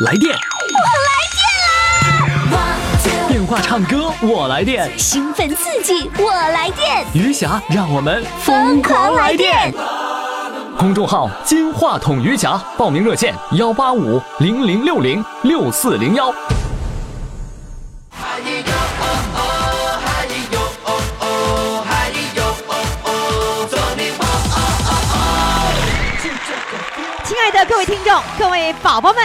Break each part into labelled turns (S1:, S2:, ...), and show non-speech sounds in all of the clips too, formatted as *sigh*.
S1: 来电，我来电啦！电话唱歌我来电，
S2: 兴奋刺激我来电，
S1: 余霞让我们疯狂来电！公众号“金话筒余霞”，报名热线：幺八五零零六零六四零幺。
S3: 亲爱的各位听众、各位宝宝们，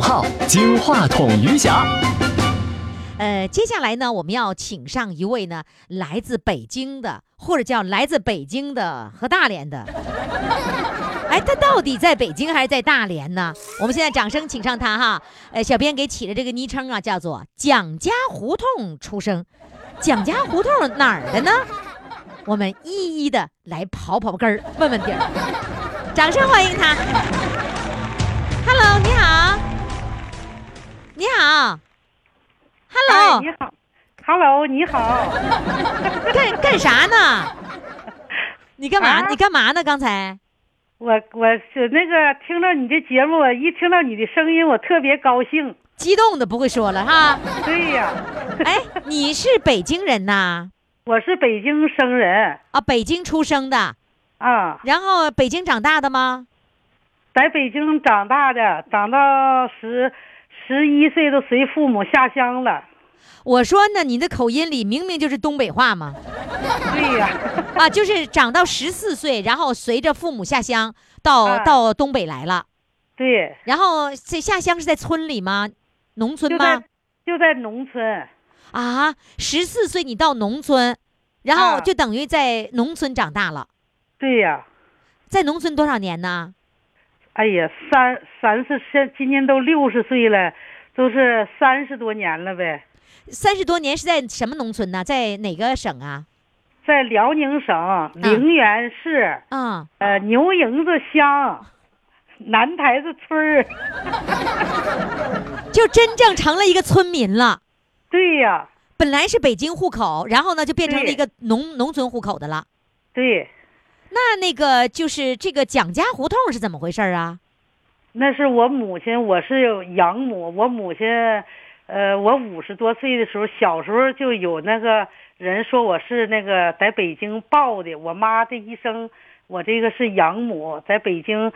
S1: 号“金话筒余霞”。
S3: 呃，接下来呢，我们要请上一位呢，来自北京的，或者叫来自北京的和大连的。*laughs* 哎，他到底在北京还是在大连呢？我们现在掌声请上他哈。呃，小编给起的这个昵称啊，叫做“蒋家胡同出生”。蒋家胡同哪儿的呢？我们一一的来刨刨根儿，问问底儿。掌声欢迎他。Hello，你好。你好。Hello，、
S4: 哎你好，Hello，你好，
S3: 干干啥呢？*laughs* 你干嘛？
S4: 啊
S3: 你干嘛呢？刚才
S4: 我我是那个听到你的节目，一听到你的声音，我特别高兴。
S3: 激动的不会说了哈。
S4: 对呀，
S3: 哎，*laughs* 你是北京人呐？
S4: 我是北京生人
S3: 啊，北京出生的，
S4: 啊，
S3: 然后北京长大的吗？
S4: 在北京长大的，长到十十一岁都随父母下乡了。
S3: 我说呢，你的口音里明明就是东北话嘛。
S4: 对呀，
S3: 啊，就是长到十四岁，然后随着父母下乡到、
S4: 啊
S3: 到东北来了，
S4: 对，
S3: 然后这下乡是在村里吗？农村
S4: 就
S3: 吗
S4: 在？就在农村。
S3: 啊，十四岁你到农村，然后
S4: 啊
S3: 就等于在农村长大了，
S4: 对呀，
S3: 在农村多少年呢？
S4: 哎呀，三三十现今年都六十岁了，都是三十多年了呗。
S3: 三十多年是在什么农村呢？在哪个省啊？
S4: 在辽宁省陵源市。
S3: 嗯、
S4: 呃，牛营子乡，南台子村儿。
S3: 就真正成了一个村民了。*laughs*
S4: 对呀，
S3: 本来是北京户口，然后呢就变成了一个农农村户口的了。
S4: 对，
S3: 那那个就是这个蒋家胡同是怎么回事啊？
S4: 那是我母亲，我是养母。我母亲，呃，我五十多岁的时候，小时候就有那个人说我是那个在北京抱的。我妈的一生，我这个是养母，在北京。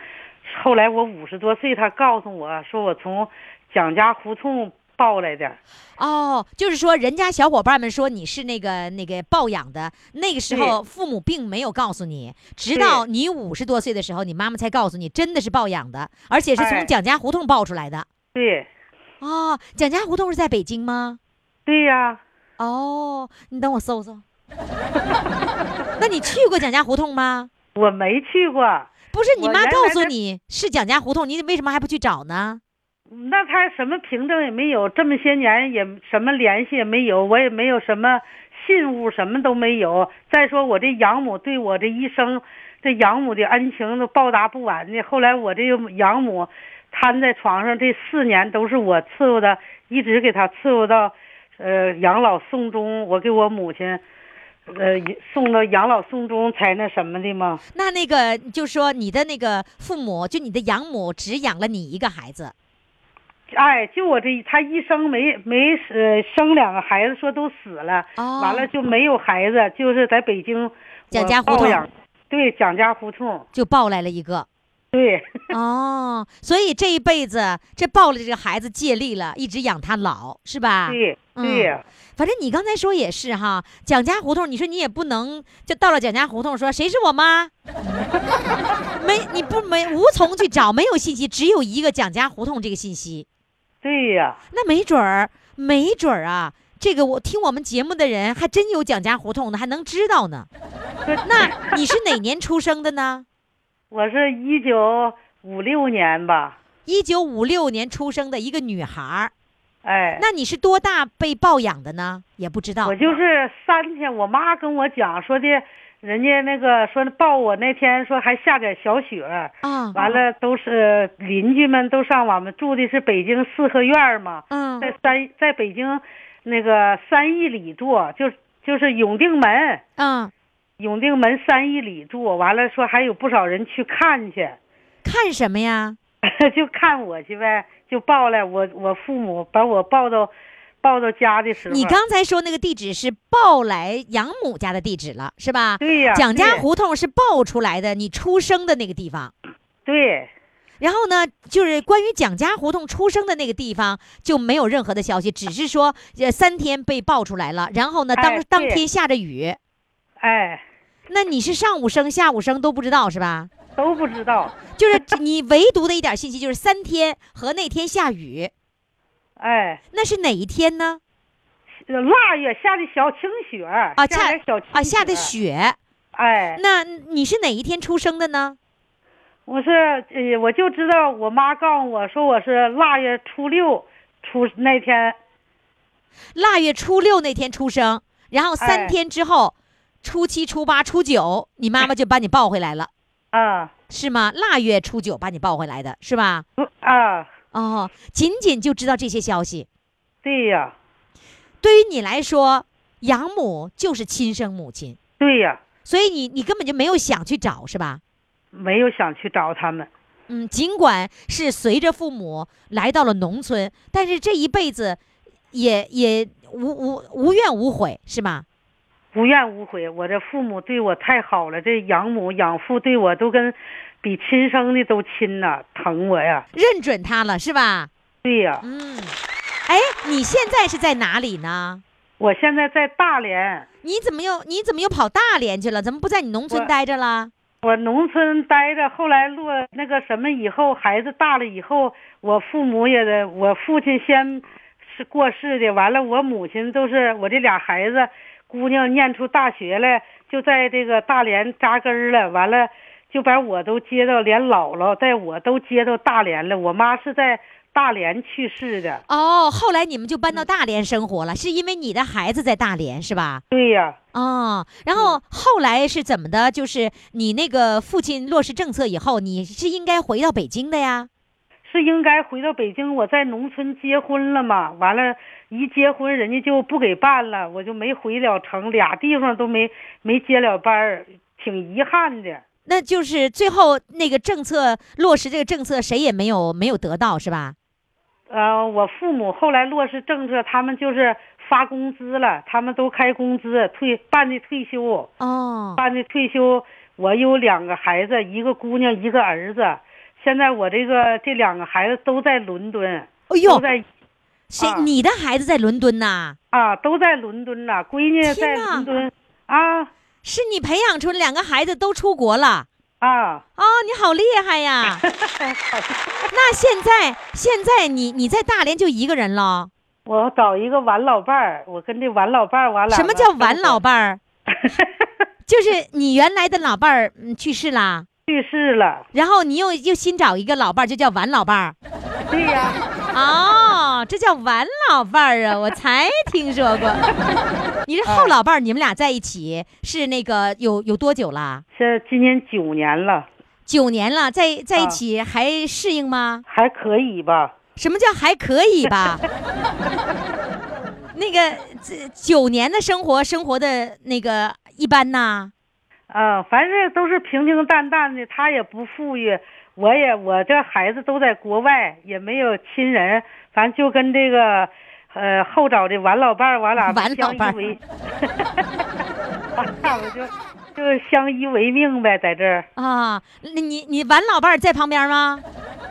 S4: 后来我五十多岁，她告诉我说我从蒋家胡同抱来的。
S3: 哦，就是说人家小伙伴们说你是那个那个抱养的，那个时候父母并没有告诉你，直到你五十多岁的时候，你妈妈才告诉你真的是抱养的，而且是从
S4: 哎
S3: 蒋家胡同抱出来的。
S4: 对，
S3: 哦，蒋家胡同是在北京吗？
S4: 对呀。
S3: 哦，你等我搜搜。那你去过蒋家胡同吗？
S4: 我没去过，
S3: 不是，你妈告诉你是蒋家胡同，你为什么还不去找呢？
S4: 那他什么凭证也没有，这么些年也什么联系也没有，我也没有什么信物，什么都没有。再说我这养母对我这一生，这养母的恩情都报答不完的。后来我这养母瘫在床上这四年都是我伺候的，一直给她伺候到，呃，养老送终。我给我母亲，呃，送到养老送终才那什么的嘛。
S3: 那那个就说你的那个父母，就你的养母只养了你一个孩子。
S4: 哎，就我这他一生没没呃生两个孩子，说都死了，
S3: 哦
S4: 完了就没有孩子，就是在北京
S3: 蒋家胡同
S4: 养，对蒋家胡同，
S3: 就抱来了一个。
S4: 对
S3: 哦，所以这一辈子这抱了这个孩子借力了，一直养他老，是吧？
S4: 对
S3: 嗯
S4: 对呀，
S3: 反正你刚才说也是哈，蒋家胡同，你说你也不能就到了蒋家胡同说谁是我妈，*laughs* 没你不没无从去找，没有信息，只有一个蒋家胡同这个信息。
S4: 对呀，
S3: 那没准儿，没准儿啊，这个我听我们节目的人还真有蒋家胡同的，还能知道呢。*laughs* 那你是哪年出生的呢？*laughs*
S4: 我是一九五六年吧，
S3: 一九五六年出生的一个女孩儿。
S4: 哎，
S3: 那你是多大被抱养的呢？也不知道
S4: 我。就是三天，我妈跟我讲说的，人家那个说抱我那天说还下点小雪，
S3: 啊，
S4: 完了都是邻居们都上我们住的是北京四合院嘛，
S3: 嗯。
S4: 在三在北京那个三义里住，就就是永定门，
S3: 嗯，
S4: 永定门三义里住，完了说还有不少人去看去，
S3: 看什么呀？*laughs*
S4: 就看我去呗，就抱来我我父母把我抱到抱到家的时候，
S3: 你刚才说那个地址是抱来养母家的地址了，是吧？
S4: 对呀，
S3: 蒋家胡同是抱出来的，你出生的那个地方。
S4: 对。
S3: 然后呢，就是关于蒋家胡同出生的那个地方就没有任何的消息，只是说呃三天被抱出来了。然后呢，当、
S4: 哎
S3: 当天下着雨，
S4: 哎，
S3: 那你是上午生下午生都不知道是吧？
S4: 都不知道。
S3: 就是你唯独的一点信息就是三天和那天下雨，
S4: 哎，
S3: 那是哪一天呢？
S4: 腊月下的小清雪啊
S3: 啊，
S4: 下的小
S3: 啊下的。雪。
S4: 哎，
S3: 那你是哪一天出生的呢？
S4: 我是呃，我就知道我妈告诉我说我是腊月初六出那天，
S3: 腊月初六那天出生，然后三
S4: 哎
S3: 天之后，初七、初八、初九，你妈妈就把你抱回来了，
S4: 啊
S3: 是吗？腊月初九把你抱回来的是吧？
S4: 不啊，
S3: 哦，仅仅就知道这些消息。
S4: 对呀，
S3: 对于你来说，养母就是亲生母亲，
S4: 对呀，
S3: 所以你你根本就没有想去找，是吧？
S4: 没有想去找他们。
S3: 嗯，尽管是随着父母来到了农村，但是这一辈子也也无无无怨无悔，是吧？
S4: 无怨无悔，我的父母对我太好了，这养母养父对我都跟比亲生的都亲呐，疼我呀。
S3: 认准他了，是吧？
S4: 对呀，
S3: 嗯，哎，你现在是在哪里呢？
S4: 我现在在大连，
S3: 你怎么又你怎么又跑大连去了？怎么不在你农村
S4: 我
S3: 待着了？
S4: 我农村待着，后来落那个什么以后，孩子大了以后，我父母也得，我父亲先是过世的，完了我母亲都是我这俩孩子，姑娘念出大学来，就在这个大连扎根儿了，完了就把我都接到，连姥姥带我都接到大连了。我妈是在大连去世的，
S3: 哦，后来你们就搬到大连生活了，是因为你的孩子在大连是吧？
S4: 对呀，
S3: 哦，然后后来是怎么的？就是你那个父亲落实政策以后，你是应该回到北京的呀？
S4: 是应该回到北京，我在农村结婚了嘛，完了，一结婚人家就不给办了，我就没回了城，俩地方都没没接了班儿，挺遗憾的。
S3: 那就是最后那个政策落实这个政策，谁也没有没有得到是吧？
S4: 呃，我父母后来落实政策，他们就是发工资了，他们都开工资，退办的退休，
S3: 哦，
S4: 办的退休。我有两个孩子，一个姑娘，一个儿子。现在我这个这两个孩子都在伦敦，
S3: 哎
S4: 都
S3: 呦，
S4: 在
S3: 谁？
S4: 啊
S3: 你的孩子在伦敦呐？
S4: 啊，都在伦敦呐。闺女在伦敦啊
S3: 是你培养出两个孩子都出国了？
S4: 啊。
S3: 哦，你好厉害呀！*laughs* 那现在现在你你在大连就一个人了？
S4: 我找一个完老伴儿，我跟这完老伴儿，完了
S3: 什么叫完老
S4: 伴？
S3: 儿？就是你原来的老伴儿嗯去世啦，
S4: 去世了。
S3: 然后你又又新找一个老伴儿，就叫完老伴儿。
S4: 对呀、
S3: 哦，这叫晚老伴儿啊，我才听说过。*laughs* 你这后老伴儿，你们俩在一起是那个有有多久了？
S4: 这今年九年了，
S3: 九年了，在在一
S4: 啊
S3: 起还适应吗？
S4: 还可以吧？
S3: 什么叫还可以吧？*laughs* 那个这九年的生活，生活的那个一般呐。
S4: 啊，反正都是平平淡淡的，他也不富裕，我也我这孩子都在国外，也没有亲人，反正就跟这个，呃，后找的完老伴儿，我俩 *laughs* 相依为，*laughs* 我就就相依为命呗，在这儿。
S3: 啊，那你你完老伴儿在旁边吗？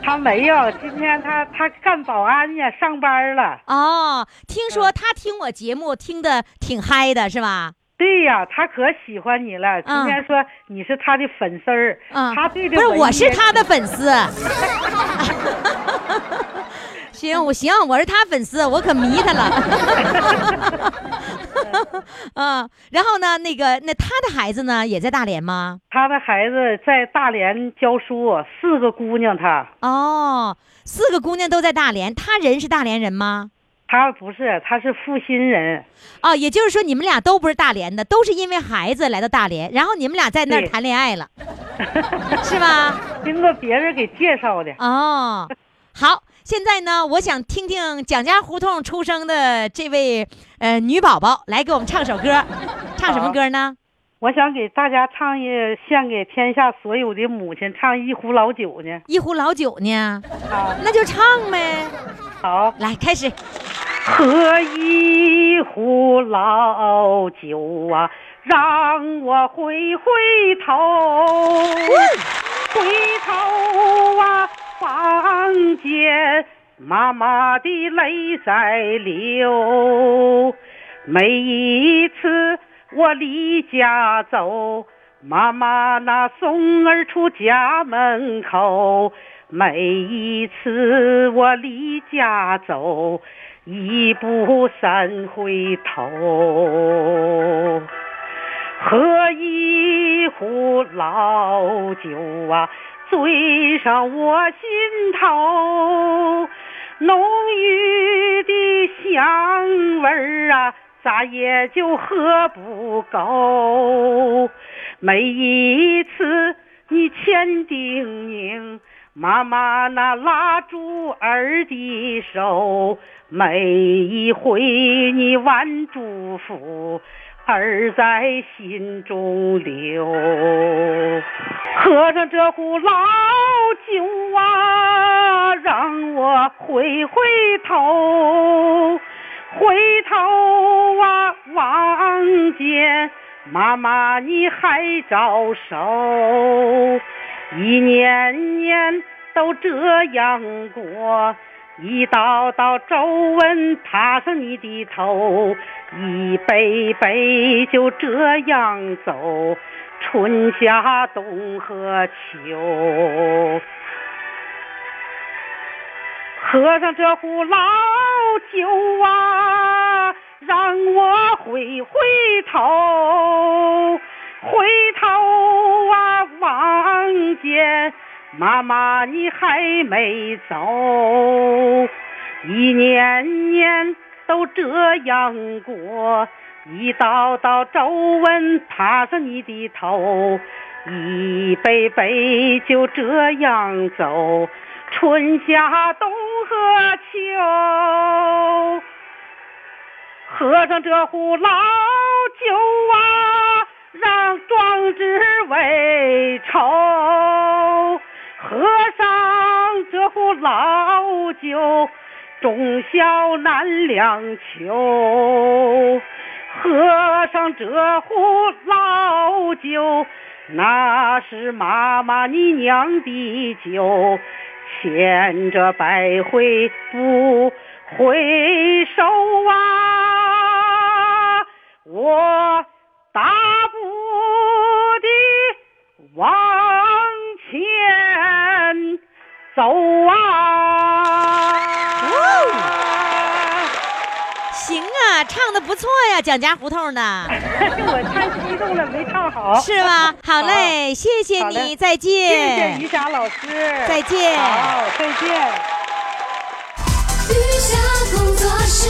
S4: 他没有，今天他他干保安呢，上班了。
S3: 哦，听说他听我节目听的挺嗨的，是吧？
S4: 对呀，他可喜欢你了。今
S3: 嗯
S4: 天说你是他的粉丝儿，
S3: 嗯，
S4: 他对这
S3: 不是，我是他的粉丝。行，我行，我是他粉丝，我可迷他了。*laughs* 嗯，然后呢，那个那他的孩子呢，也在大连吗？
S4: 他的孩子在大连教书，四个姑娘他。
S3: 哦，四个姑娘都在大连，他人是大连人吗？
S4: 他不是，他是阜新人。
S3: 哦，也就是说你们俩都不是大连的，都是因为孩子来到大连，然后你们俩在那儿谈恋爱了，*laughs* 是吧？
S4: 经过别人给介绍的。
S3: 哦，好，现在呢，我想听听蒋家胡同出生的这位呃女宝宝来给我们唱首歌，唱什么歌呢？
S4: 我想给大家唱一献给天下所有的母亲，唱一壶老酒呢。
S3: 一壶老酒呢？
S4: 啊，
S3: 那就唱呗。
S4: 好。
S3: 来，开始。
S4: 喝一壶老酒啊，让我回回头，回头啊，望见妈妈的泪在流。每一次我离家走，妈妈那送儿出家门口。每一次我离家走，一步三回头。喝一壶老酒啊，醉上我心头。浓郁的香味儿啊，咋也就喝不够。每一次你千叮咛，妈妈那拉住儿的手，每一回你万祝福，儿在心中留。喝上这壶老酒啊，让我回回头，回头啊，望见妈妈你还招手。一年年都这样过，一道道皱纹爬上你的头，一辈辈就这样走，春夏冬和秋。喝上这壶老酒啊，让我回回头，回头啊，望见妈妈你还没走，一年年都这样过，一道道皱纹爬上你的头，一辈辈就这样走，春夏冬和秋。喝上这壶老酒啊，让壮志未酬。喝上这壶老酒，忠孝难两求。喝上这壶老酒，那是妈妈你酿的酒，千折百回不回首啊！我大步的往前走啊！
S3: 行啊，唱的不错呀，蒋家胡同的，*laughs*
S4: 我太激动了，没唱好。
S3: 是吧？好嘞，谢谢你，再见
S4: 谢谢
S3: 见
S4: 于。霞老师，
S3: 再见
S4: 好，再见。
S2: 雨霞工作室。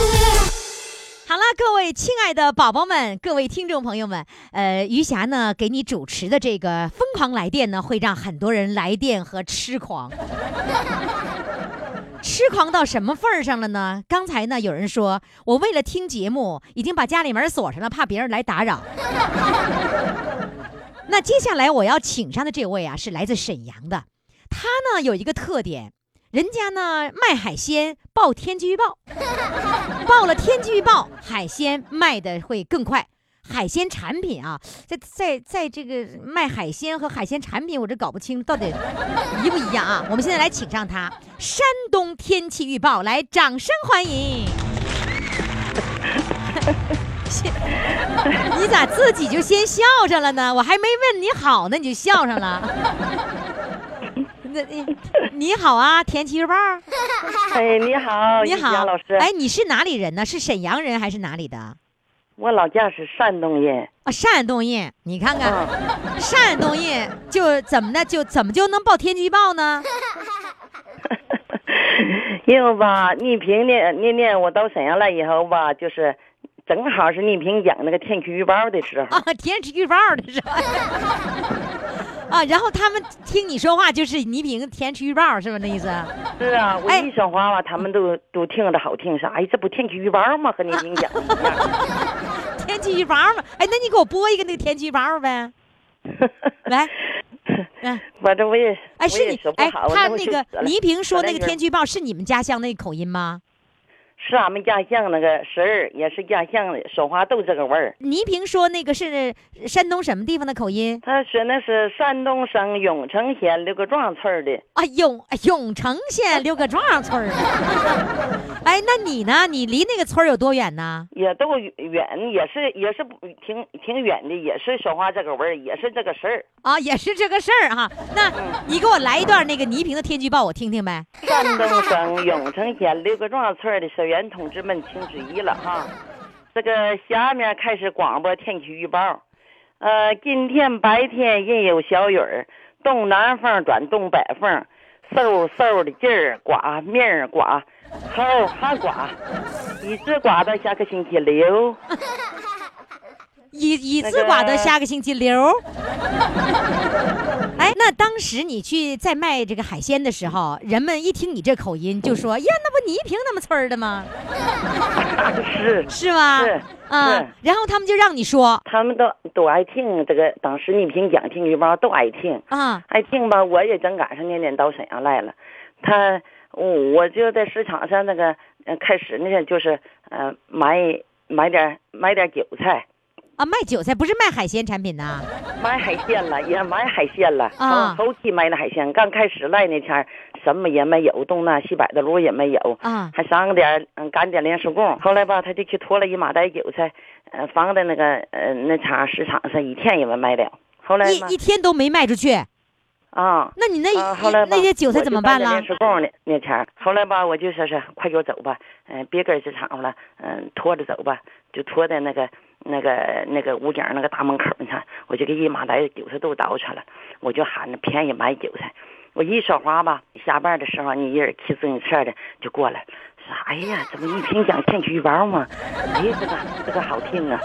S3: 好了，各位亲爱的宝宝们，各位听众朋友们，呃，余霞呢给你主持的这个疯狂来电呢，会让很多人来电和痴狂。痴狂到什么份儿上了呢？刚才呢，有人说我为了听节目，已经把家里门锁上了，怕别人来打扰。*laughs* 那接下来我要请上的这位啊，是来自沈阳的，他呢有一个特点，人家呢卖海鲜报天气预报，报了天气预报，海鲜卖的会更快。海鲜产品啊，在在在这个卖海鲜和海鲜产品，我这搞不清到底一不一样啊。我们现在来请上他，山东天气预报，来掌声欢迎。*laughs* 你咋自己就先笑上了呢？我还没问你好呢，你就笑上了。那你你好啊，天气预报。
S5: 哎，你好，
S3: 你好，
S5: 老师。
S3: 哎，你是哪里人呢？是沈阳人还是哪里的？
S5: 我老家是山东人。
S3: 啊，山东人。你看看，
S5: 啊
S3: 山东人就怎么的，就怎么就能报天气预报呢？*laughs*
S5: 因为吧，倪萍呢，那年我到沈阳来以后吧，就是正好是倪萍讲那个天气预报的时候。
S3: 啊，天气预报的是吧？*laughs* 啊，然后他们听你说话就是倪萍天气预报是吧？那意思？
S5: 是啊，我
S3: 哎
S5: 一说话吧，他们都都听着好听，啥哎，这不天气预报吗？和倪萍讲的一样。
S3: 天气预报吗？哎，那你给我播一个那个天气预报呗。*laughs* 来，来，*laughs*
S5: 反正我也，
S3: 哎，是你哎，他那个倪萍说那个天气预报是你们家乡那口音吗？
S5: 是俺们家乡那个婶儿，也是家乡的，说话都这个味儿。
S3: 倪萍说那个是山东什么地方的口音？
S5: 他说那是山东省永城县刘各庄村儿的。
S3: 啊，永永城县刘各庄村儿的。*laughs* 哎，那你呢？你离那个村儿有多远呢？
S5: 也都远，也是也是不挺挺远的，也是说话这个味儿，也是这个事儿。
S3: 啊，也是这个事儿哈。那你给我来一段那个倪萍的天气预报，我听听呗。
S5: 山东省永城县刘各庄村的社员同志们，请注意了哈！这个下面开始广播天气预报。呃，今天白天阴有小雨儿，东南风转东北风，嗖嗖的劲儿刮，面儿刮，后儿还刮，一直刮到下个星期六。
S3: 一一
S5: 那个
S3: 次刮到下个星期六。哎，那当时你去在卖这个海鲜的时候，人们一听你这口音就说：“呀，那不倪萍他们村儿的吗？*laughs*
S5: 是，
S3: 是吗？”
S5: 是
S3: 啊，然后他们就让你说
S5: 他们都都爱听这个，当时倪萍讲天气预报都爱听。
S3: 啊，
S5: 爱听吧，我也正赶上年年到沈阳来了，他，我我就在市场上那个，呃，开始那个就是，呃，买买点买点韭菜，
S3: 啊，卖韭菜不是卖海鲜产品呐？*laughs*
S5: 买海鲜了，也买海鲜了。
S3: 啊
S5: 后后期买的海鲜，刚开始来那天什么也没有，东南西北的路也没有，
S3: 啊
S5: 还上点儿嗯干点临时工。后来吧，他就去拖了一麻袋韭菜，呃，放在那个呃那场市场上，一天也没卖了。后来
S3: 一一天都没卖出去，
S5: 啊。
S3: 那你那
S5: 啊，后来吧
S3: 那些韭菜怎么办了
S5: 那天儿，后来吧，我就说是快给我走吧，嗯、别跟这场了，嗯、拖着走吧，就拖在那个那个那个武警那个大门口你看，我就给一麻袋韭菜都倒出来了，我就喊着便宜买韭菜。我一说话吧，下班的时候，你一人骑自行车的就过来，说：“哎呀，怎么一平讲天气预报吗？哎呀，这个这个好听啊！”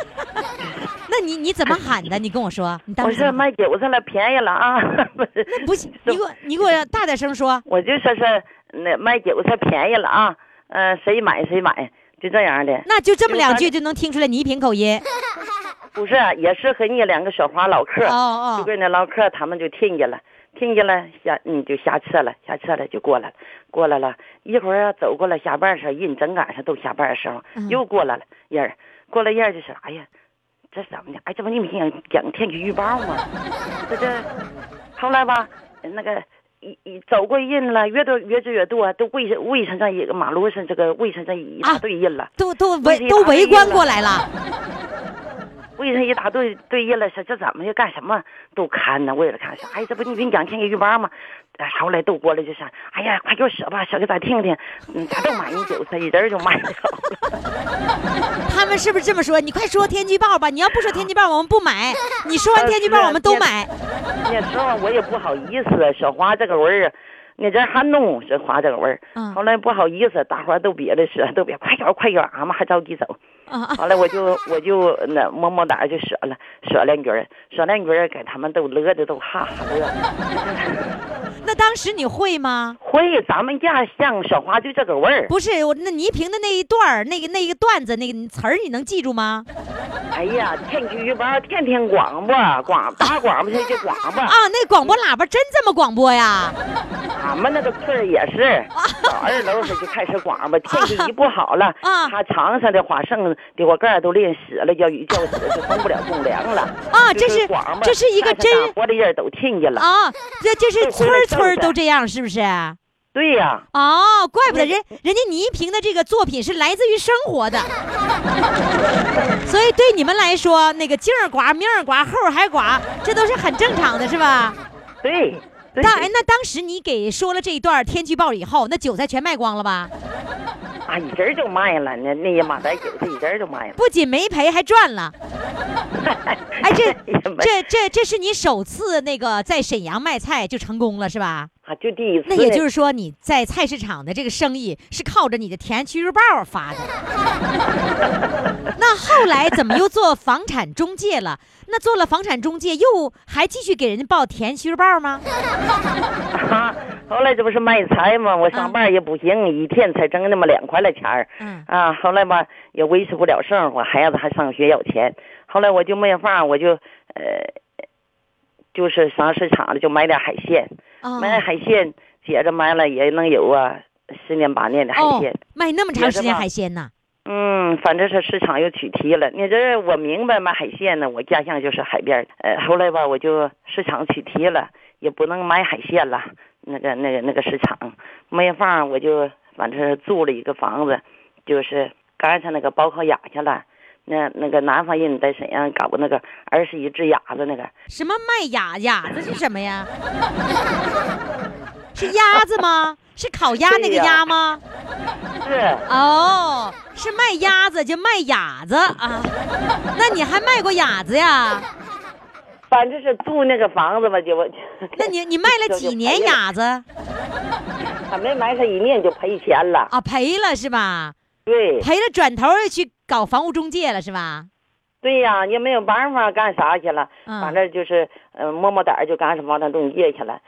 S3: 那你你怎么喊的？你跟我说，你当
S5: 我说
S3: 时怎么喊
S5: 买韭菜了，便宜了啊！
S3: 那 *laughs* 不行，*laughs* 你给我你给我大点声说。
S5: 我就说是那卖韭菜便宜了啊，呃，谁买谁买，就这样的。
S3: 那就这么两句就能听出来倪萍口音。*laughs*
S5: 不是，也是和你两个说话唠嗑，
S3: 哦哦，
S5: 就跟那唠嗑，他们就听见了，听见了下嗯就下车了，下车了就过来了，过来了，一会儿啊走过来下班的时候，人正赶上都下班的时候，
S3: 嗯
S5: 又过来了人儿，过来人儿就说，哎呀，这怎么的？哎，这不你们讲讲天气预报吗？*laughs* 这这，后来吧，那个。一一走过人了，越多越走越多，都围上围上这一个马路上，这个围上这一大堆人了。
S3: 都都
S5: 围
S3: 围都围观过来了。*laughs*
S5: 围上一大堆堆人了，说这怎么的干什么都看呢？为了看，说哎，这不你给你讲天气预报吗？哎后来都过来就说，哎呀，快给我说吧，说给咱听听。嗯，咱都买你韭菜，一人就买了。
S3: 他们是不是这么说？你快说天气预报吧！你要不说天气预报，我们不买。*laughs* 你说完天气预报，我们都买。
S5: 那时候我也不好意思说话这个味儿，那阵儿还弄这花这个味儿。
S3: 嗯
S5: 后来不好意思，大伙都憋着说，都别快点快点，俺们还着急走。
S3: 啊啊！
S5: 后来我就 *laughs* 我就那么么哒就说了，说两句儿，说两句，给他们都乐的都哈哈乐。*laughs*
S3: 那当时你会吗？
S5: 会，咱们家像小花就这个味儿。
S3: 不是我那倪萍的那一段儿，那个那个段子，那个词儿，你能记住吗？
S5: 哎呀，天气预报天天广播，广打广播就广播。
S3: 啊，那广播喇叭真这么广播呀？
S5: 俺们那个村儿也是，到二楼时就开始广播，天气一不好了，*laughs*
S3: 啊
S5: 他场上的花生的果干都淋湿了，要雨浇湿就送不了公粮了。
S3: 啊，这
S5: 是广播
S3: 这是一个真
S5: 大伙的人都听见了。
S3: 啊，这这是村儿村都这样，是不是？
S5: 对呀、
S3: 哦，怪不得人人家倪萍的这个作品是来自于生活的，*laughs* 所以对你们来说，那个劲儿刮、明儿刮、后儿还刮，这都是很正常的，是吧？
S5: 对，
S3: 当哎，那当时你给说了这一段天气预报以后，那韭菜全卖光了吧？
S5: 啊，一阵儿就卖了，那那些马仔韭菜一阵儿就卖了。
S3: 不仅没赔，还赚了。哎，这 *laughs* 这这这是你首次那个在沈阳卖菜就成功了是吧？
S5: 啊，就第一次。
S3: 那也就是说你在菜市场的这个生意是靠着你的天气预报发的。*laughs* 那后来怎么又做房产中介了？那做了房产中介，又还继续给人家报天气预报吗？
S5: 啊，*laughs* 后来这不是卖菜吗？我上班也不行，一天才挣那么两块来钱儿。
S3: 嗯
S5: 啊，后来吧也维持不了生活，孩子还上学要钱。后来我就没法儿，我就呃，就是上市场了就买点海鲜，
S3: 哦
S5: 买点海鲜，接着买了也能有啊十年八年的海
S3: 哦
S5: 鲜。，
S3: 卖那么长时间海鲜呢？
S5: 嗯，反正是市场又取缔了。你这我明白买海鲜呢，我家乡就是海边儿。呃，后来吧，我就市场取缔了，也不能买海鲜了。那个那个那个市场没法，我就反正是租了一个房子，就是赶上那个报考雅去了。那那个南方人在沈阳搞那个二十一只鸭子那个，
S3: 什么卖鸭鸭子是什么呀？*laughs* 是鸭子吗？是烤鸭那个鸭吗？
S5: 是
S3: 哦，是卖鸭子就卖鸭子啊？那你还卖过鸭子呀？
S5: 反正是住那个房子吧，就我。
S3: 那你你卖了几年鸭子
S5: 还没买上一年就赔钱了。
S3: 啊？赔了是吧？
S5: 对
S3: 赔了转头又去搞房屋中介了是吧？
S5: 对呀，也没有办法干啥去了。
S3: 嗯
S5: 反正就是，呃，摸摸胆儿就干上房产中介去了，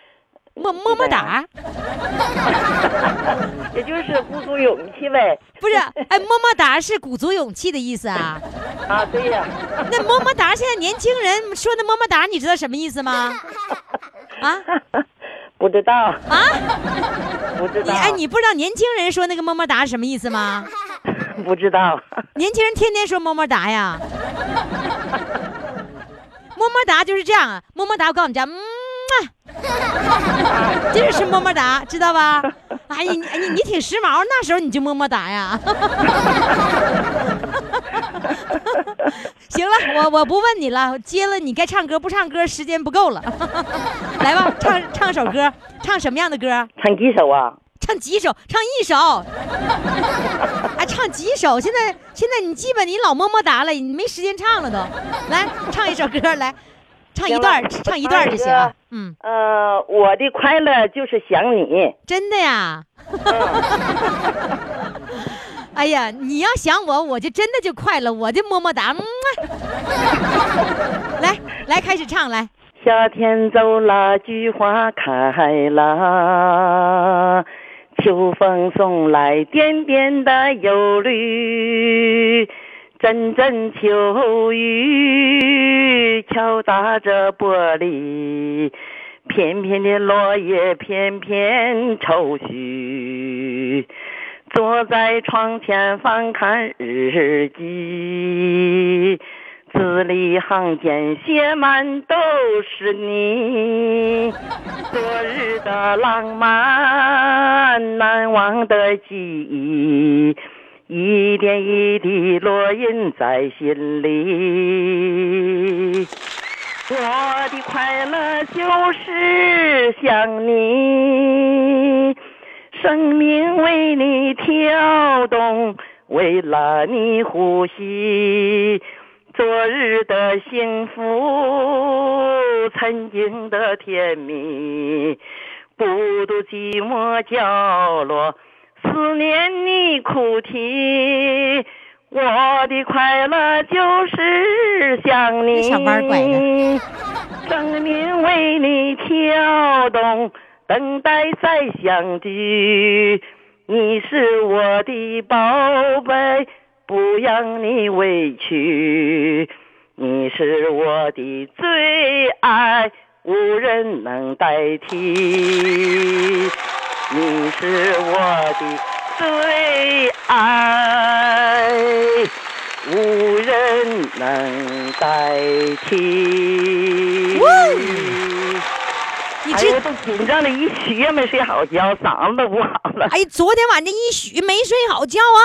S3: 摸摸摸胆儿，*laughs*
S5: 也就是鼓足勇气呗。
S3: 不是？哎，摸摸胆儿是鼓足勇气的意思啊？*laughs*
S5: 啊，对呀，*laughs*
S3: 那摸摸胆儿，现在年轻人说的摸摸胆儿，你知道什么意思吗？啊
S5: 不知道，
S3: 啊！*laughs*
S5: 不知道，
S3: 你哎，你不知道年轻人说那个么么哒是什么意思吗？*laughs*
S5: 不知道，*laughs*
S3: 年轻人天天说么么哒呀。么么哒就是这样啊，么么哒，我告诉你家，嗯啊，这就是么么哒，知道吧？哎呀，你你你挺时髦，那时候你就么么哒呀。我我不问你了，接了你该唱歌不唱歌，时间不够了。*laughs* 来吧，唱唱首歌，唱什么样的歌？
S5: 唱几首啊？
S3: 唱几首？唱一首。*laughs* 哎，唱几首？现在现在你基本你老么么哒了，你没时间唱了都。来，唱一首歌来，唱一段唱一段就行了。嗯，
S5: 呃，我的快乐就是想你。
S3: 真的呀。*laughs* 哎呀，你要想我，我就真的就快乐，我就么么哒。嗯啊 *laughs* 来来，开始唱来。
S5: 夏天走了，菊花开了，秋风送来点点的忧虑，阵阵秋雨敲打着玻璃，片片的落叶片片愁绪。坐在窗前翻看日记，字里行间写满都是你昨日的浪漫，难忘的记忆，一点一滴烙印在心里。我的快乐就是想你。生命为你跳动，为了你呼吸。昨日的幸福，曾经的甜蜜，孤独寂寞角落，思念你哭啼。我的快乐就是想你，生命为你跳动。等待再相聚，你是我的宝贝，不让你委屈。你是我的最爱，无人能代替。你是我的最爱，无人能代替。
S3: 你知
S5: 哎呀，都紧张的一宿也没睡好觉，嗓子都不好了。
S3: 哎，昨天晚上一宿没睡好觉啊。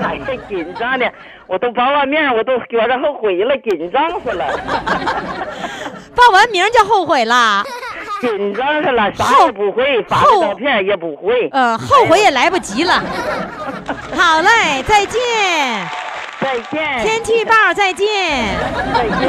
S3: *laughs*
S5: 哎呀，紧张的，我都报完名，我都觉着后悔了，紧张死了。*laughs*
S3: 报完名就后悔了。
S5: 紧张上了，啥也不会，发个照片也不会。
S3: 呃，后悔也来不及了。好嘞，再见，
S5: 再见，
S3: 天气预报再见。
S5: 再见。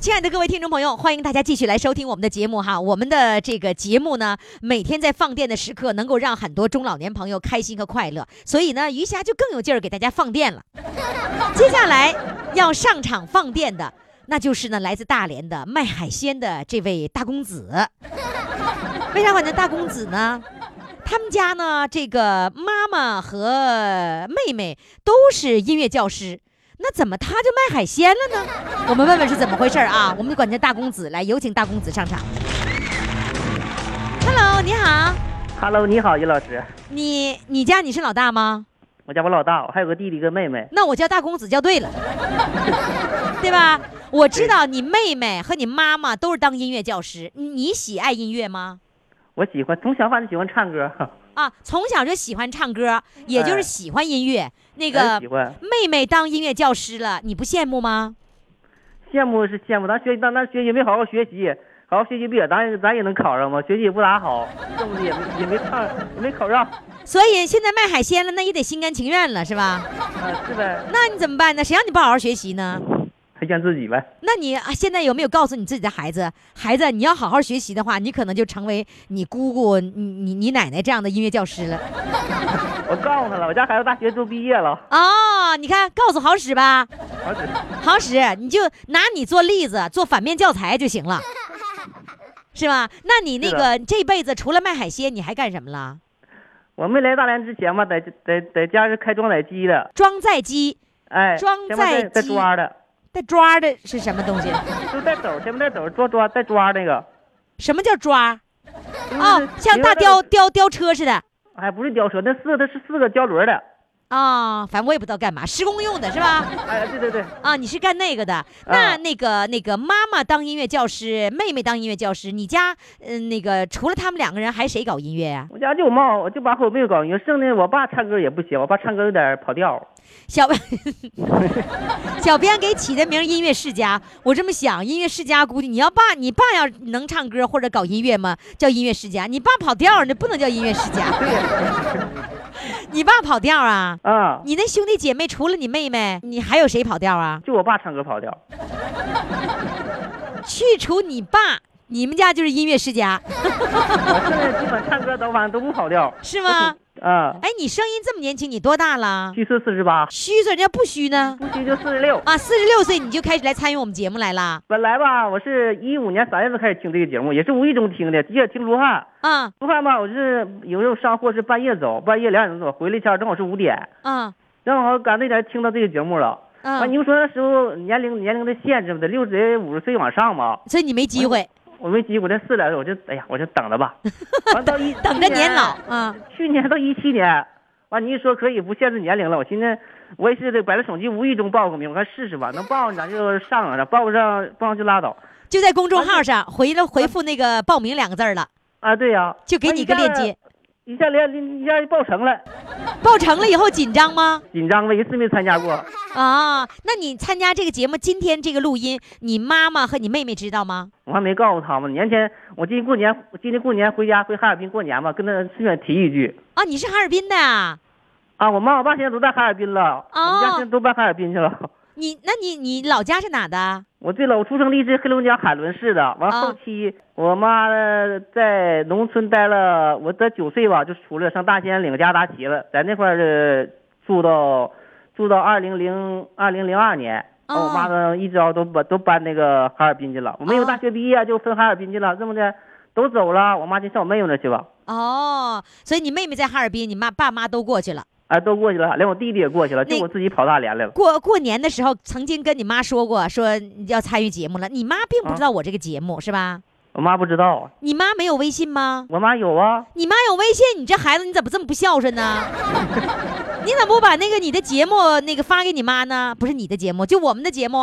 S3: 亲爱的各位听众朋友，欢迎大家继续来收听我们的节目哈。我们的这个节目呢，每天在放电的时刻，能够让很多中老年朋友开心和快乐，所以呢，余霞就更有劲儿给大家放电了。接下来要上场放电的，那就是呢来自大连的卖海鲜的这位大公子。为啥管他大公子呢？他们家呢，这个妈妈和妹妹都是音乐教师。那怎么他就卖海鲜了呢？我们问问是怎么回事啊？我们就管他大公子，来有请大公子上场。Hello，你好
S6: ，Hello，你好，于老师。
S3: 你你家你是老大吗？
S6: 我家我老大，我还有个弟弟，个妹妹。
S3: 那我叫大公子叫对了，*laughs* 对吧？我知道你妹妹和你妈妈都是当音乐教师，你喜爱音乐吗？
S6: 我喜欢，从小反正喜欢唱歌，
S3: 啊，从小就喜欢唱歌，也就是
S6: 哎
S3: 喜欢音乐。那
S6: 哎
S3: 个。妹妹当音乐教师了，你不羡慕吗？
S6: 羡慕是羡慕，咱学咱咱学习没好好学习，好好学习不也咱咱也能考上吗？学习也不咋好，挣的也没也没唱也没考上，啊，
S3: 所以现在卖海鲜了，那也得心甘情愿了，是吧？
S6: 啊是呗，
S3: 那你怎么办呢？谁让你不好好学习呢？
S6: 还怨自己呗。
S3: 那你啊现在有没有告诉你自己的孩子，孩子，你要好好学习的话，你可能就成为你姑姑、你你你奶奶这样的音乐教师了。*laughs*
S6: 我告诉他了，我家孩子大学都毕业了，
S3: 哦，你看，告诉好使吧，
S6: 好使。
S3: 好使，你就拿你做例子，做反面教材就行了，*laughs* 是吧？那你那个这辈子除了卖海鲜，你还干什么了？
S6: 我没来大连之前吧，在在在家是开装载机的，
S3: 装载机
S6: 哎，
S3: 装载
S6: 带带
S3: 机
S6: 抓的，
S3: 带抓的是什么东西？*laughs*
S6: 就带斗，前面带斗，抓抓带抓那个。
S3: 什么叫抓？
S6: 啊
S3: 哦，像大吊吊吊车似的。
S6: 哎不是吊车，那四个它是四个胶轮的。
S3: 啊、反正我也不知道干嘛，施工用的是吧？
S6: 哎，对对对，
S3: 啊，你是干那个的。那那个那个妈妈当音乐教师，妹妹当音乐教师，你家嗯、那个除了他们两个人，还谁搞音乐呀、
S6: 我家就我妈，我就把我妹妹搞音乐，剩的我爸唱歌也不行，我爸唱歌有点跑调。
S3: 小小编给起的名音乐世家，我这么想，音乐世家估计你要爸你爸要能唱歌或者搞音乐吗？叫音乐世家，你爸跑调儿，那不能叫音乐世家。*laughs*
S6: 对，
S3: 你爸跑调啊？
S6: 啊，
S3: 你那兄弟姐妹除了你妹妹，你还有谁跑调啊？
S6: 就我爸唱歌跑调。
S3: 去除你爸，你们家就是音乐世家，
S6: 我现在基本唱歌都反正都不跑调。
S3: 是吗？
S6: 啊，
S3: 哎，你声音这么年轻，你多大了？
S6: 虚岁四十八，
S3: 虚岁，人家不虚呢。
S6: 不虚就四十六。
S3: 啊，四十六岁你就开始来参与我们节目来了
S6: 本来吧，我是一五年三月份开始听这个节目，也是无意中听的，接着听卢汉。
S3: 啊
S6: 卢汉吧，我是有时候上货是半夜走，半夜两点钟走，回来前正好是五点，
S3: 啊
S6: 正好赶那点听到这个节目了。
S3: 啊
S6: 啊，！你们说那时候年龄年龄的限制嘛，得六十岁五十岁往上嘛。
S3: 所以你没机会，
S6: 我没急，我这四点我就哎呀，我就等着吧。*laughs* 完到一
S3: 等着年老啊。
S6: 去年到一七年，完你一说可以不限制年龄了，我寻思我也是得把这手机无意中报个名，我看试试吧，能报上咱就上上，报不上报上就拉倒。
S3: 就在公众号上回了回复那个报名两个字儿了，
S6: 啊，对呀、
S3: 就给你个链接。
S6: 一下连一下就报成了，
S3: 报成了以后紧张吗？
S6: 紧张了，一次没参加过。
S3: 啊，那你参加这个节目，今天这个录音，你妈妈和你妹妹知道吗？
S6: 我还没告诉他们，年前我今年过年，我今年过年回家回哈尔滨过年嘛，跟他顺便提一句
S3: 啊，你是哈尔滨的啊？
S6: 啊，我妈我爸现在都在哈尔滨了，我们家现在都搬哈尔滨去了。
S3: 你那你你老家是哪的？
S6: 我对了，我出生地是黑龙江海伦市的。完
S3: 啊
S6: 后期，我妈呢在农村待了，我在九岁吧就出来上大兴安岭家达旗了，在那块儿呃住到住到二零零二零零二年。
S3: 哦
S6: 我妈呢一招都搬都搬那个哈尔滨去了。我没有
S3: 哦
S6: 大学毕业就分哈尔滨去了，这么的都走了，我妈就上我妹妹那去吧。
S3: 哦，所以你妹妹在哈尔滨，你妈爸妈都过去了。
S6: 啊，都过去了，连我弟弟也过去了，就我自己跑大连来了。
S3: 过过年的时候，曾经跟你妈说过，说要参与节目了。你妈并不
S6: 啊
S3: 知道我这个节目、是吧？
S6: 我妈不知道，
S3: 你妈没有微信吗？
S6: 我妈有啊。
S3: 你妈有微信，你这孩子你怎么这么不孝顺呢？*laughs* 你怎么不把那个你的节目那个发给你妈呢？不是你的节目，就我们的节目。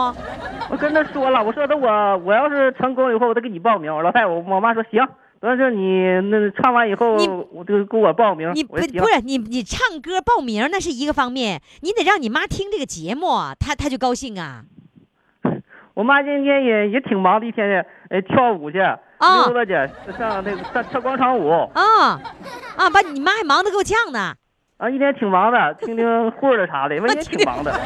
S6: 我跟他说了，我说的我我要是成功以后，我再给你报名。老太太，我我妈说行，但是你那唱完以后
S3: 你，
S6: 我就给我报名。
S3: 你不不是你你唱歌报名那是一个方面，你得让你妈听这个节目，她她就高兴啊。
S6: 我妈今天也也挺忙的，一天天哎跳舞去，溜达去，上那个上跳广场舞
S3: 啊啊，把你妈还忙得够呛呢。
S6: 啊，一天挺忙的，听听 *laughs* 会儿的啥的，我也挺忙的 *laughs*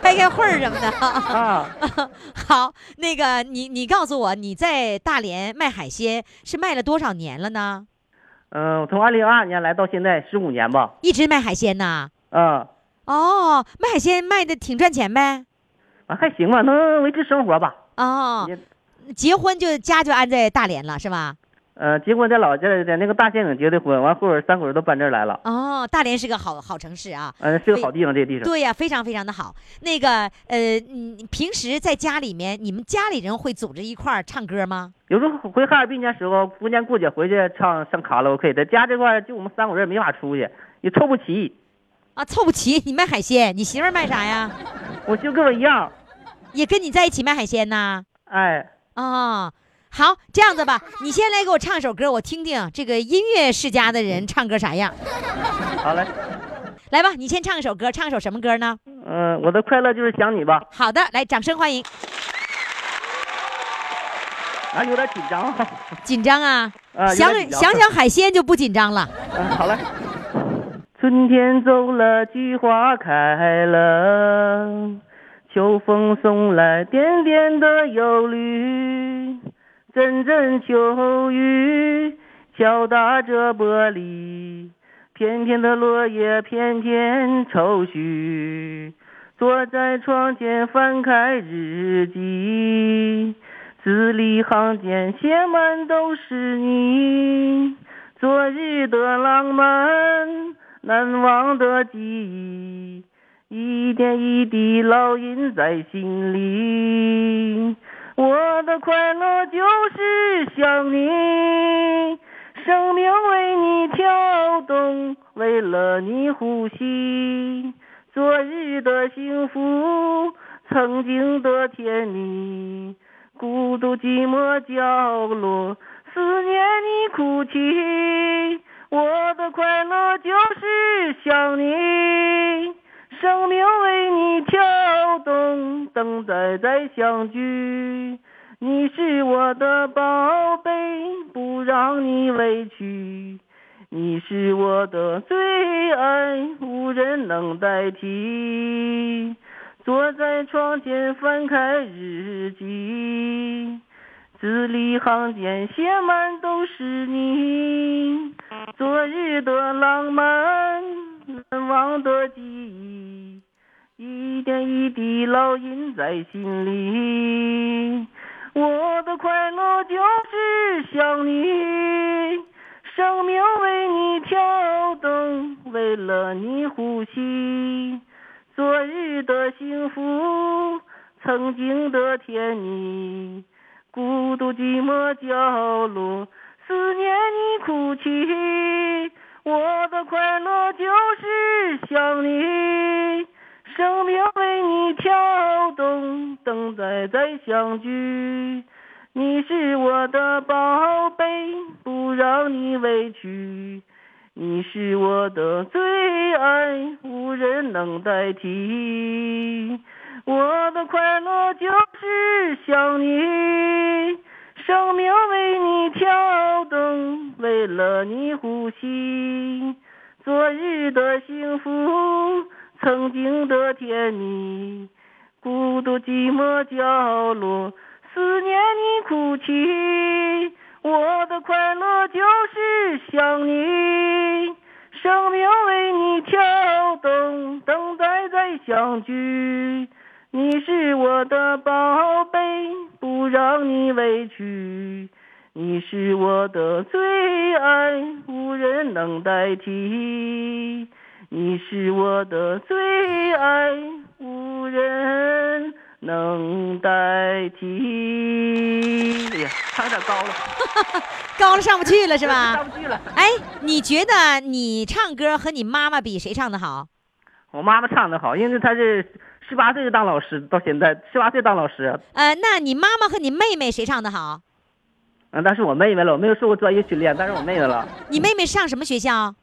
S3: 开开会儿什么的。*laughs*
S6: 啊。
S3: 好，那个你你告诉我，你在大连卖海鲜是卖了多少年了呢？
S6: 嗯，我从二零二二年来到现在十五年吧。
S3: 一直卖海鲜呢？
S6: 嗯，
S3: 哦，卖海鲜卖的挺赚钱呗。
S6: 啊还行吧，能维持生活吧。
S3: 哦，结婚就家就安在大连了是吧？
S6: 呃，结婚在老家，在那个大县城结的婚，完后边三口人都搬这儿来了。
S3: 哦，大连是个好好城市啊。
S6: 嗯、是个好地方，这个地方。
S3: 对呀、非常非常的好。那个呃，你平时在家里面，你们家里人会组织一块儿唱歌吗？
S6: 有时候回哈尔滨的时候，逢年过节回去唱上卡拉 OK，在家这块儿就我们三口人没法出去，也凑不齐。
S3: 啊，凑不齐。你卖海鲜，你媳妇儿卖啥呀？
S6: 我就跟我一样，
S3: 也跟你在一起卖海鲜呐？
S6: 哎，
S3: 啊、好，这样子吧，你先来给我唱首歌，我听听这个音乐世家的人唱歌啥样。
S6: 好嘞，
S3: 来吧，你先唱一首歌，唱一首什么歌呢？
S6: 嗯、我的快乐就是想你吧，
S3: 好的，来，掌声欢迎。
S6: 啊，有点紧张啊，
S3: 紧张啊？
S6: 啊
S3: 想想想海鲜就不紧张了。
S6: 嗯，好嘞。春天走了，菊花开了，秋风送来点点的忧虑，阵阵秋雨敲打着玻璃，片片的落叶片片愁绪。坐在窗前翻开日记，字里行间写满都是你。昨日的浪漫，难忘的记忆，一点一滴烙印在心里。我的快乐就是想你，生命为你跳动，为了你呼吸。昨日的幸福，曾经的甜蜜，孤独寂寞角落，思念你哭泣。我的快乐就是想你，生命为你跳动，等待再相聚。你是我的宝贝，不让你委屈。你是我的最爱，无人能代替。坐在窗前翻开日记，字里行间写满都是你。昨日的浪漫，难忘的记忆，一点一滴烙印在心里。我的快乐就是想你。生命为你跳动，为了你呼吸。昨日的幸福，曾经的甜蜜，孤独寂寞角落，思念你哭泣。我的快乐就是想你，生命为你跳动，等待再相聚。你是我的宝贝，不让你委屈。你是我的最爱，无人能代替。我的快乐就是想你，生命为你跳动，为了你呼吸。昨日的幸福，曾经的甜蜜，孤独寂寞角落。思念你哭泣，我的快乐就是想你，生命为你跳动，等待再相聚。你是我的宝贝，不让你委屈。你是我的最爱，无人能代替。你是我的最爱，无人能代替。哎呀，唱有点高了，*laughs*
S3: 高了上不去了是吧 *laughs*
S6: 上
S3: 吧？
S6: 不去了。
S3: 哎，你觉得你唱歌和你妈妈比谁唱的好？
S6: 我妈妈唱的好，因为她是十八岁就当老师，到现在十八岁当老师。
S3: 呃，那你妈妈和你妹妹谁唱的好？
S6: 嗯，那是我妹妹了，我没有受过专业训练，但是我妹妹了。
S3: 你妹妹上什么学校？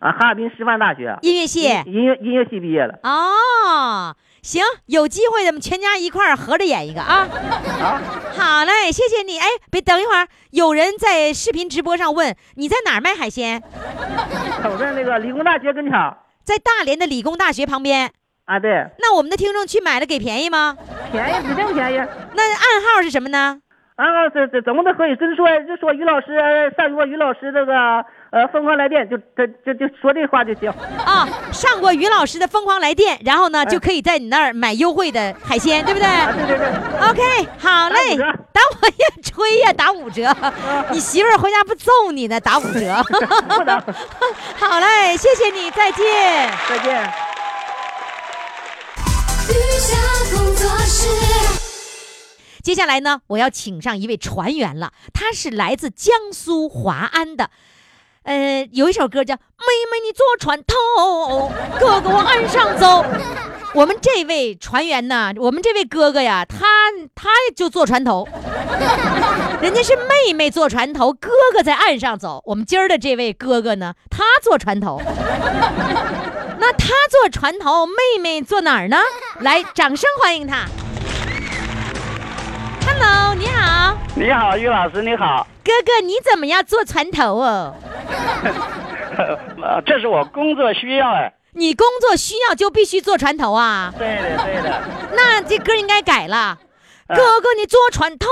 S6: 啊，哈尔滨师范大学
S3: 音乐系。
S6: 音乐音乐系毕业的。
S3: 哦，行，有机会咱们全家一块儿合着演一个啊。
S6: 啊，
S3: 好嘞，谢谢你。哎，别等一会儿，有人在视频直播上问你在哪儿卖海鲜？
S6: 我在那个理工大学跟前儿。
S3: 在大连的理工大学旁边。
S6: 啊，对，
S3: 那我们的听众去买了给便宜吗？
S6: 便宜指定便宜。
S3: 那暗号是什么呢？
S6: 啊，这这怎么都可以，真说就说于老师上过于老师这个呃疯狂来电，就这就就说这话就行。
S3: 啊，上过于老师的疯狂来电，然后呢就可以在你那儿买优惠的海鲜，对不对
S6: 啊，对对对
S3: ，？OK，好嘞，
S6: 打
S3: 我呀，吹呀，打五折。*laughs* *laughs* 你媳妇儿回家不揍你呢？打五折。
S6: 不能。
S3: 好嘞，谢谢你，再见。
S6: 再见。
S3: 接下来呢，我要请上一位船员了，他是来自江苏华安的。呃，有一首歌叫《妹妹你坐船头，哥哥往岸上走》。我们这位船员呢，我们这位哥哥呀，他他就坐船头，人家是妹妹坐船头，哥哥在岸上走。我们今儿的这位哥哥呢，他坐船头，那他坐船头，妹妹坐哪儿呢？来，掌声欢迎他。你好，
S7: 于老师，你好。
S3: 哥哥，你怎么要坐船头哦？*laughs*
S7: 呃，这是我工作需要哎。
S3: 你工作需要就必须坐船头啊？
S7: 对的，对的。
S3: 那这歌应该改了。
S7: 啊
S3: 哥哥，你坐船头，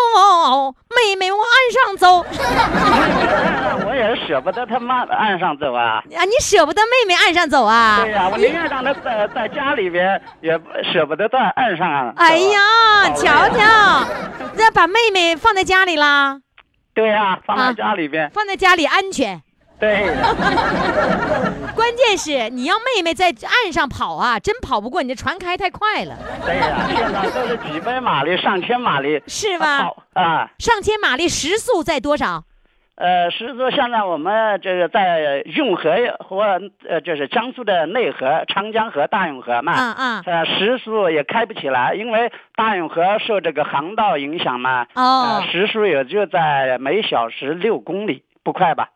S3: 妹妹我岸上走。*laughs*
S7: 我也舍不得他妈的岸上走啊。
S3: 啊，你舍不得妹妹岸上走啊？
S7: 对呀、我宁愿让她在在家里边，也舍不得在岸上啊。
S3: 哎呀，瞧瞧，那把妹妹放在家里啦，
S7: 对呀、放
S3: 啊
S7: 在家里边。
S3: 放在家里安全。
S7: 对，*laughs*
S3: 关键是你要妹妹在岸上跑啊，真跑不过你，这船开太快了，
S7: 对呀、现在都是几百马力、上千马力。
S3: 是吧？
S7: 跑啊，
S3: 上千马力时速在多少？
S7: 呃，实际现在我们这个在运河或呃，就是江苏的内河、长江河、大运河嘛。
S3: 嗯嗯
S7: 呃，时速也开不起来，因为大运河受这个航道影响嘛。
S3: 哦
S7: 呃，时速也就在每小时六公里，不快吧？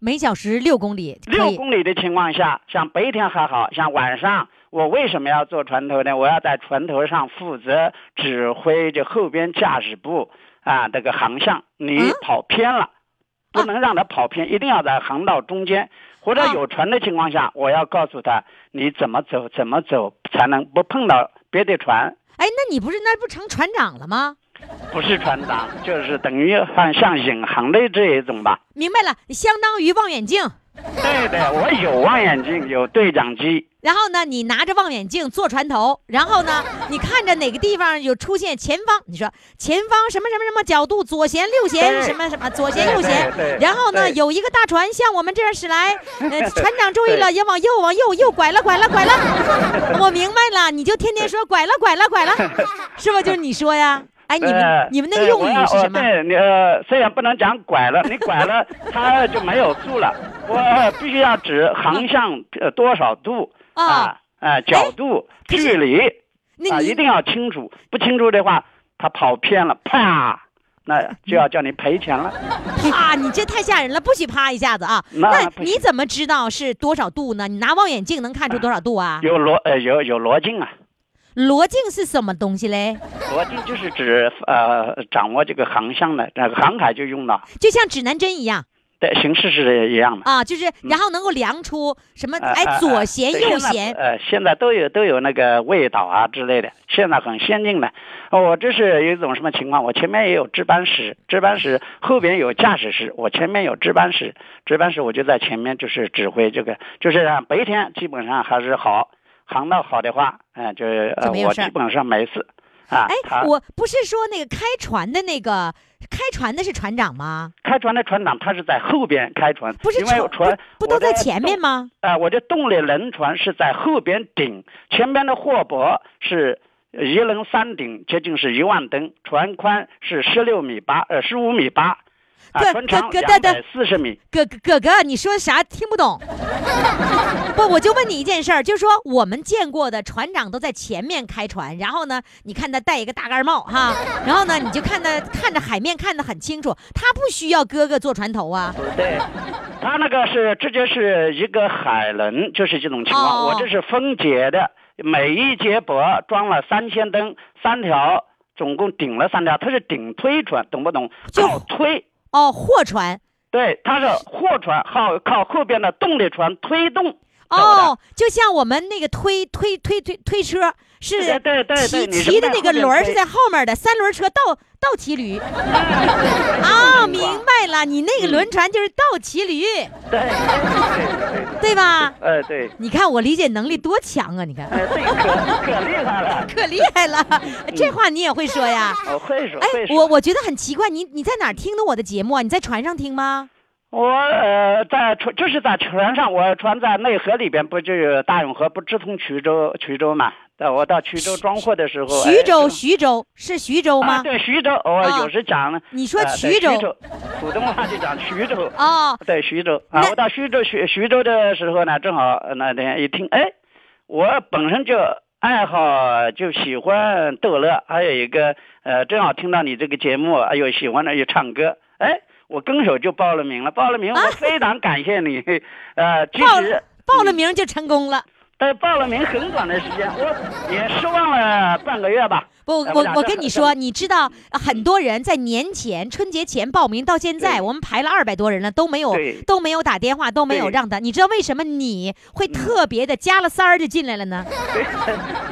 S3: 每小时六公里，可
S7: 六。公里的情况下，像白天还好，像晚上，我为什么要坐船头呢？我要在船头上负责指挥这后边驾驶部啊这个航向，你
S3: 嗯
S7: 跑偏了，不能让它跑偏，一定要在航道中间。或者
S3: 啊
S7: 有船的情况下，我要告诉他你怎么走，怎么走才能不碰到别的船。
S3: 哎，那你不是那不成船长了吗？
S7: 不是船长，就是等于像像引航的这一种吧。
S3: 明白了，相当于望远镜。
S7: 对对，我有望远镜，有对讲机。
S3: 然后呢，你拿着望远镜坐船头，然后呢，你看着哪个地方有出现前方，你说前方什么什么什么角度，左舷六舷
S7: 对
S3: 什么什么左舷右舷然后呢，有一个大船向我们这边驶来，呃，船长注意了，也往右往右右拐了拐了拐了，我明白了，你就天天说拐了拐了拐了，是不？就是你说呀？*laughs* 哎，你们
S7: 对
S3: 你们那个用
S7: 对我要
S3: 语是什么？
S7: 对你呃，虽然不能讲拐了，你拐了它就没有度了。我必须要指航向呃多少度
S3: 啊
S7: 啊啊角度距离啊，
S3: 那
S7: 一定要清楚。不清楚的话，它跑偏了，啪，那就要叫你赔钱了。*laughs*
S3: 啪！你这太吓人了，不许啪一下子啊！
S7: 那
S3: 你怎么知道是多少度呢？你拿望远镜能看出多少度啊？
S7: 有逻呃有有逻镜啊，
S3: 罗镜是什么东西嘞？
S7: 罗镜就是指呃掌握这个航向的，那个航海就用到，
S3: 就像指南针一样
S7: 对，形式是一样的。
S3: 啊，就是然后能够量出什么
S7: 呃
S3: 哎左舷右舷
S7: 呃，现在都有都有那个味道啊之类的，现在很先进的。哦我这是有一种什么情况？我前面也有值班室，值班室后边有驾驶室，我前面有值班室，值班室我就在前面，就是指挥这个，就是啊白天基本上还是好，航道好的话，嗯、就是我基本上没事。啊，
S3: 哎，我不是说那个开船的那个开船的是船长吗？
S7: 开船的船长他是在后边开船，
S3: 不是
S7: 因为
S3: 船
S7: 船
S3: 不都在前面
S7: 动
S3: 吗？
S7: 啊、我这动力轮船是在后边顶，前边的货舶是一轮三顶接近是一万吨，船宽是十六米八，呃，十五米八，啊，
S3: 哥哥哥
S7: 两
S3: 等
S7: 百四十米。
S3: 哥哥哥哥，你说啥听不懂？*laughs* 不，我就问你一件事儿，就是说我们见过的船长都在前面开船，然后呢，你看他戴一个大盖帽哈，然后呢，你就看他看着海面看得很清楚，他不需要哥哥坐船头啊。
S7: 对，他那个是直接是一个海轮，就是这种情况。
S3: 哦
S7: 我这是分节的，每一节泊装了三千吨，三条，总共顶了三条，它是顶推船，懂不懂？
S3: 就
S7: 推。
S3: 哦，货船
S7: 对，它是货船，靠靠后边的动力船推动。
S3: 哦，就像我们那个推推推推推车是
S7: 对对对对
S3: 骑
S7: 你
S3: 骑的那个轮儿是在后面的，三轮车倒倒骑驴。*laughs* 啊，明白了，你那个轮船就是倒骑驴，
S7: 对对对
S3: 吧？
S7: 哎对，
S3: 你看我理解能力多强啊！你看，
S7: 呃这个可可厉害了，
S3: 可厉害了，*laughs* 这话你也会说呀？
S7: 我会说
S3: 哎。我我觉得很奇怪，你你在哪儿听的我的节目啊？你在船上听吗？
S7: 我呃在船就是在船上，我船在内河里边，不就有大永河不直通衢州衢州嘛？到我到衢州装货的时候，
S3: 徐州，
S7: 哎
S3: 徐州是徐州
S7: 啊，
S3: 吗？
S7: 对，徐州，我
S3: 啊
S7: 有时讲呢。
S3: 你说
S7: 徐州，普通话就讲徐州。
S3: 哦，
S7: 对，徐州啊，我到徐州徐徐州的时候呢，正好呃那天一听，哎，我本身就爱好就喜欢逗乐，还有一个呃，正好听到你这个节目，哎呦喜欢的又唱歌，哎，我跟手就报了名了，报了名，我非常感谢你，*laughs* 呃，
S3: 报了报了名就成功了。
S7: 呃报了名很短的时间，我也失望了半个月吧。
S3: 不，我我跟你说，你知道呃很多人在年前春节前报名，到现在我们排了二百多人了，都没有都没有打电话，都没有让他。你知道为什么你会特别的加了三儿就进来了呢？
S7: 对，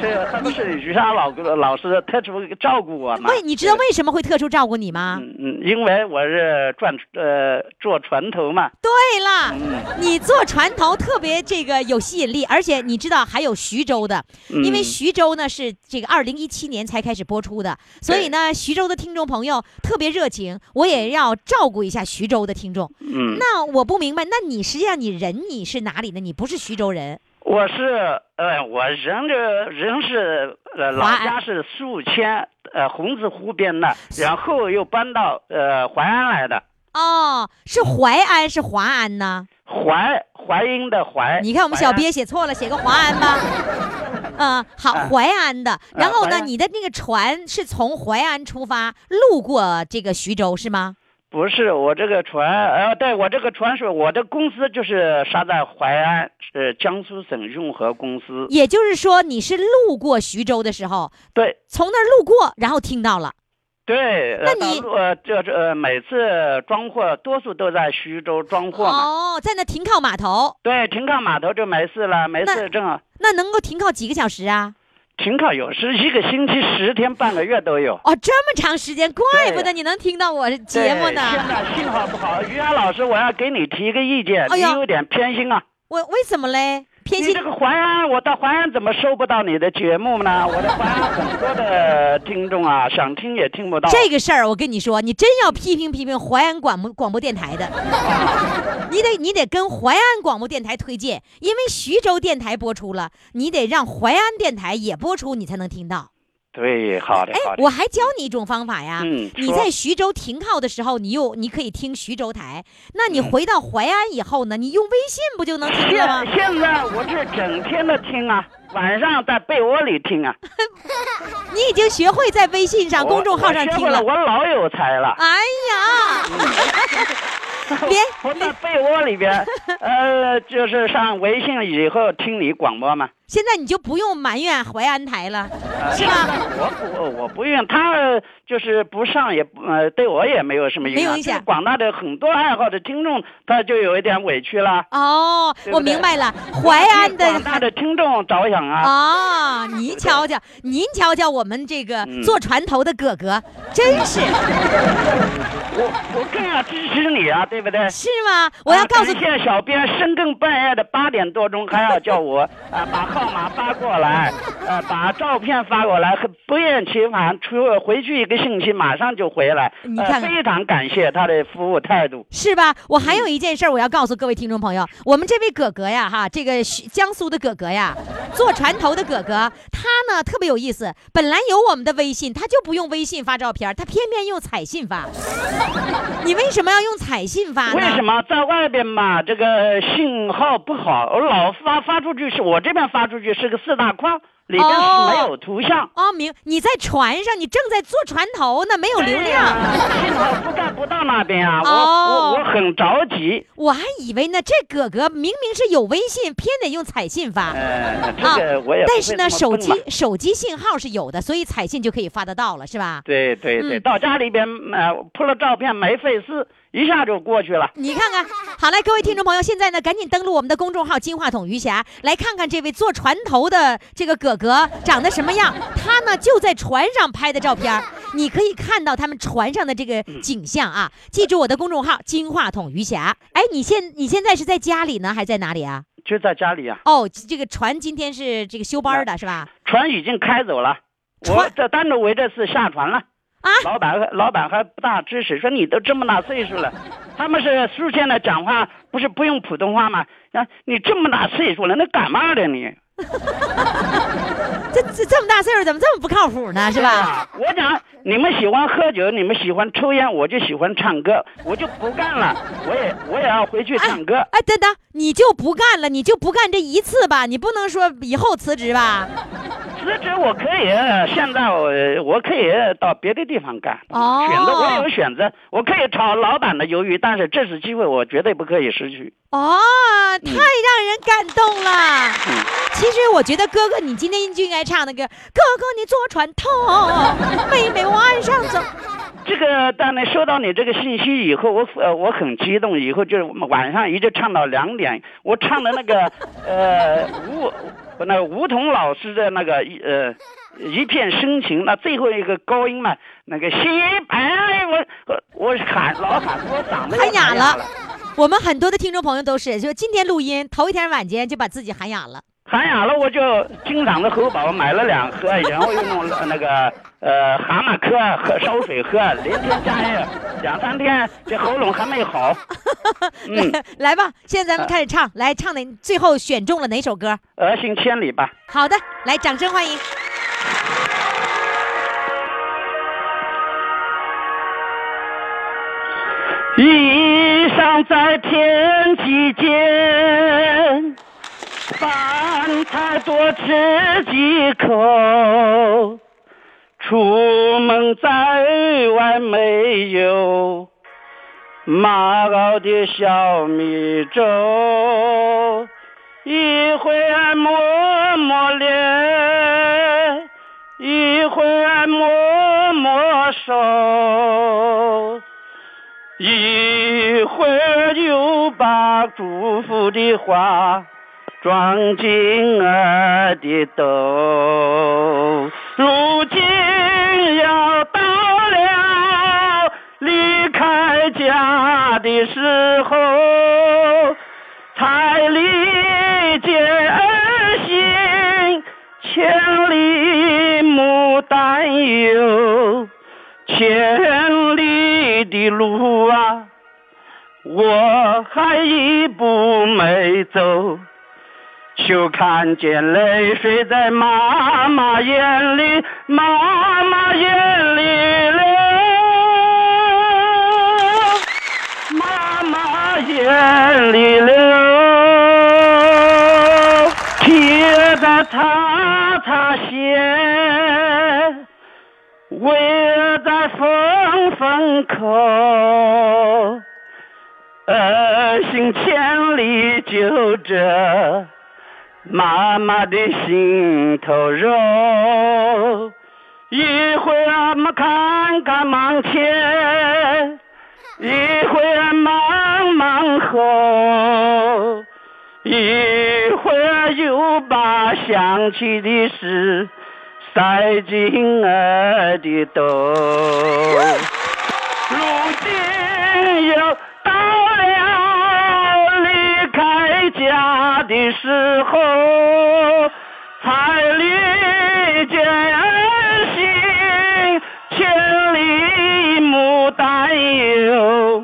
S7: 这他们是于沙老老师特殊照顾我嘛。
S3: 为你知道为什么会特殊照顾你吗？
S7: 嗯嗯，因为我是转呃做船头嘛，
S3: 对了，
S7: 嗯
S3: 你坐船头特别这个有吸引力，而且你知道还有徐州的，因为
S7: 嗯
S3: 徐州呢是这个二零一七年才开始播出的，所以呢，徐州的听众朋友特别热情，我也要照顾一下徐州的听众。
S7: 嗯，
S3: 那我不明白，那你实际上你人你是哪里的？你不是徐州人
S7: 我是呃我人这人是呃老家是宿迁呃洪子湖边的，然后又搬到呃淮安来的，
S3: 哦，是淮安是华安呢？
S7: 淮淮阴的淮。
S3: 你看我们小
S7: 淮安
S3: 编写错了，写个淮安吧。*laughs* 嗯，好，
S7: 啊
S3: 淮安的。然后呢，你的那个船是从淮安出发，路过这个徐州是吗？
S7: 不是我这个船，呃，对我这个船是我的公司就是沙在淮安，是江苏省运河公司。
S3: 也就是说，你是路过徐州的时候，
S7: 对
S3: 从那儿路过，然后听到了。
S7: 对，呃
S3: 那你
S7: 呃这这呃每次装货多数都在徐州装货嘛。
S3: 哦，在那停靠码头，
S7: 对，停靠码头就没事了，没事正好
S3: 那能够停靠几个小时啊？
S7: 停靠有时一个星期十天半个月都有。
S3: 哦，这么长时间，怪不得你能听到我节目呢。
S7: 对现在信号不好，于洋老师，我要给你提一个意见，
S3: 哎
S7: 你有点偏心啊。
S3: 我为什么嘞？偏心
S7: 你这个淮安，我到淮安怎么收不到你的节目呢？*laughs* 我的淮安很多的听众啊，想听也听不到。
S3: 这个事儿，我跟你说，你真要批评批评淮安广播广播电台的，*laughs* 你得你得跟淮安广播电台推荐，因为徐州电台播出了，你得让淮安电台也播出，你才能听到。
S7: 对，好的，
S3: 哎
S7: 好，的。
S3: 我还教你一种方法呀，
S7: 嗯
S3: 你在徐州停靠的时候，你又你可以听徐州台，那
S7: 嗯
S3: 你回到淮安以后呢，你用微信不就能听了吗？
S7: 现现在我是整天的听啊，晚上在被窝里听啊。*laughs*
S3: 你已经学会在微信上、公众号上听了
S7: 我了，。我老有才了。
S3: 哎呀，别 *laughs*
S7: 我在被窝里边，呃，就是上微信以后听你广播嘛。
S3: 现在你就不用埋怨淮安台了，
S7: 呃
S3: 是吧？
S7: 我不，我不用，他呃就是不上也呃，对我也没有什么影响。
S3: 没有影响
S7: 广大的很多爱好的听众，他就有一点委屈了。
S3: 哦，我明白了，淮安的
S7: 广大的听众着想啊。
S3: 哦，您瞧瞧，您瞧瞧我们这个
S7: 嗯
S3: 坐船头的哥哥，真是 *laughs*
S7: 我我更要支持你啊，对不对？
S3: 是吗？我要告诉
S7: 啊感谢小编深更半夜的八点多钟还要叫我啊把号号码发过来，呃，把照片发过来，不厌其烦，出回去一个星期马上就回来，呃
S3: 你看看
S7: 非常感谢他的服务态度。
S3: 是吧？我还有一件事我要告诉各位听众朋友，我们这位哥哥呀，哈，这个江苏的哥哥呀，*laughs* 坐船头的哥哥，他呢特别有意思，本来有我们的微信，他就不用微信发照片，他偏偏用彩信发。*laughs* 你为什么要用彩信发呢？
S7: 为什么在外边嘛，这个信号不好，我老发发出去是我这边发出去是个四大框，里边是没有图像。
S3: 哦，明，你在船上，你正在坐船头呢，没有流量。
S7: 信号覆盖不到那边啊，我、
S3: 哦
S7: 我我很着急。
S3: 我还以为呢，这哥哥明明是有微信，偏得用彩信发。
S7: 呃，这个我也
S3: 但是呢，手机手机信号是有的，所以彩信就可以发得到了，是吧？
S7: 对对对，
S3: 嗯
S7: 到家里边呃铺了照片没费事，一下就过去了。
S3: 你看看，好来，各位听众朋友，现在呢，赶紧登录我们的公众号“金话筒余霞”，来看看这位坐船头的这个哥哥长得什么样。他呢就在船上拍的照片儿，你可以看到他们船上的这个景象啊。记住我的公众号“金话筒余霞”。哎，你现你现在是在家里呢，还是在哪里啊？
S7: 就在家里啊，
S3: 哦，这个船今天是这个休班的是吧？
S7: 船已经开走了，我这单独围着是下船了。
S3: 啊，
S7: 老板老板还不大支持，说你都这么大岁数了，*laughs* 他们是书现在讲话不是不用普通话吗？啊，你这么大岁数了，那干嘛的你？*laughs*
S3: 这这这么大岁数，怎么这么不靠谱呢？是吧？
S7: 啊？我讲你们喜欢喝酒，你们喜欢抽烟，我就喜欢唱歌，我就不干了，我也我也要回去唱歌。
S3: 哎，等等，你就不干了？你就不干这一次吧？你不能说以后辞职吧？
S7: 辞职我可以，现在我我可以到别的地方干，
S3: 哦
S7: 选择我有选择，我可以炒老板的鱿鱼，但是这次机会我绝对不可以失去。
S3: 哦，太让人感动了。
S7: 嗯
S3: 其实我觉得哥哥，你今天就应该唱那个《哥哥你坐船头，妹妹往上走》。*laughs*
S7: 这个当然收到你这个信息以后，我呃我很激动，以后就是晚上一直唱到两点，我唱的那个呃吴那个吴彤老师的那个一呃一片深情，那最后一个高音嘛，那个西白我我我喊老喊我嗓子
S3: 喊哑
S7: 哑
S3: 了。我们很多的听众朋友都是，就今天录音头一天晚间就把自己喊哑了。
S7: 喊哑了，我就经常的喉宝买了两盒，然后又弄了那个呃蛤蟆壳喝烧水喝，连天加夜两三天，这喉咙还没好。*laughs* 嗯，
S3: 来吧，现在咱们开始唱，来唱哪？最后选中了哪首歌？
S7: 儿行千里吧。
S3: 好的，来，掌声欢迎。
S7: 一裳在天际间，饭菜多吃几口。出门在外没有妈熬的小米粥，一会儿抹抹脸，一会儿抹抹手。一会儿又把祝福的话装进儿的兜。如今要到了离开家的时候，才理解儿行，千里牡丹游。千里的路啊，我还一步没走，就看见泪水在妈妈眼里，妈妈眼里流，妈妈眼里流，铁在擦擦鞋。围在风风口，儿行千里就这妈妈的心头肉。一会儿么看看忙前，一会儿忙忙后，一会儿又把想起的事。塞进儿的兜。如今又时候，才理解心千里牡丹有，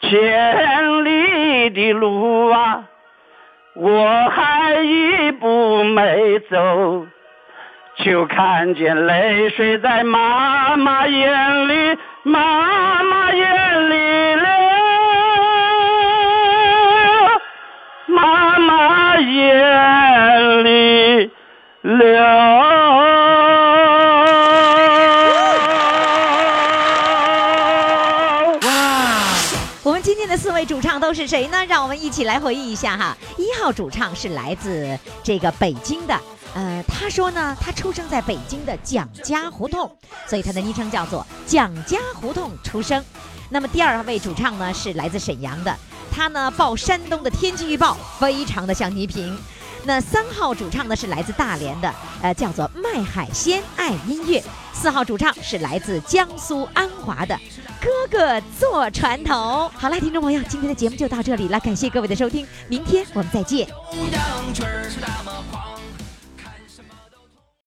S7: 千里的路啊，我还一步没走。就看见泪水在妈妈眼里，妈妈眼里流。妈妈眼里流。
S3: 我们今天的四位主唱都是谁呢？让我们一起来回忆一下哈。一号主唱是来自这个北京的，呃，他说呢，他出生在北京的蒋家胡同，所以他的昵称叫做蒋家胡同出生。那么第二位主唱呢是来自沈阳的，他呢报山东的天气预报，非常的像倪萍。那三号主唱呢是来自大连的，呃，叫做麦海鲜爱音乐。四号主唱是来自江苏安华的，哥哥坐船头。好了，听众朋友，今天的节目就到这里了，感谢各位的收听，明天我们再见。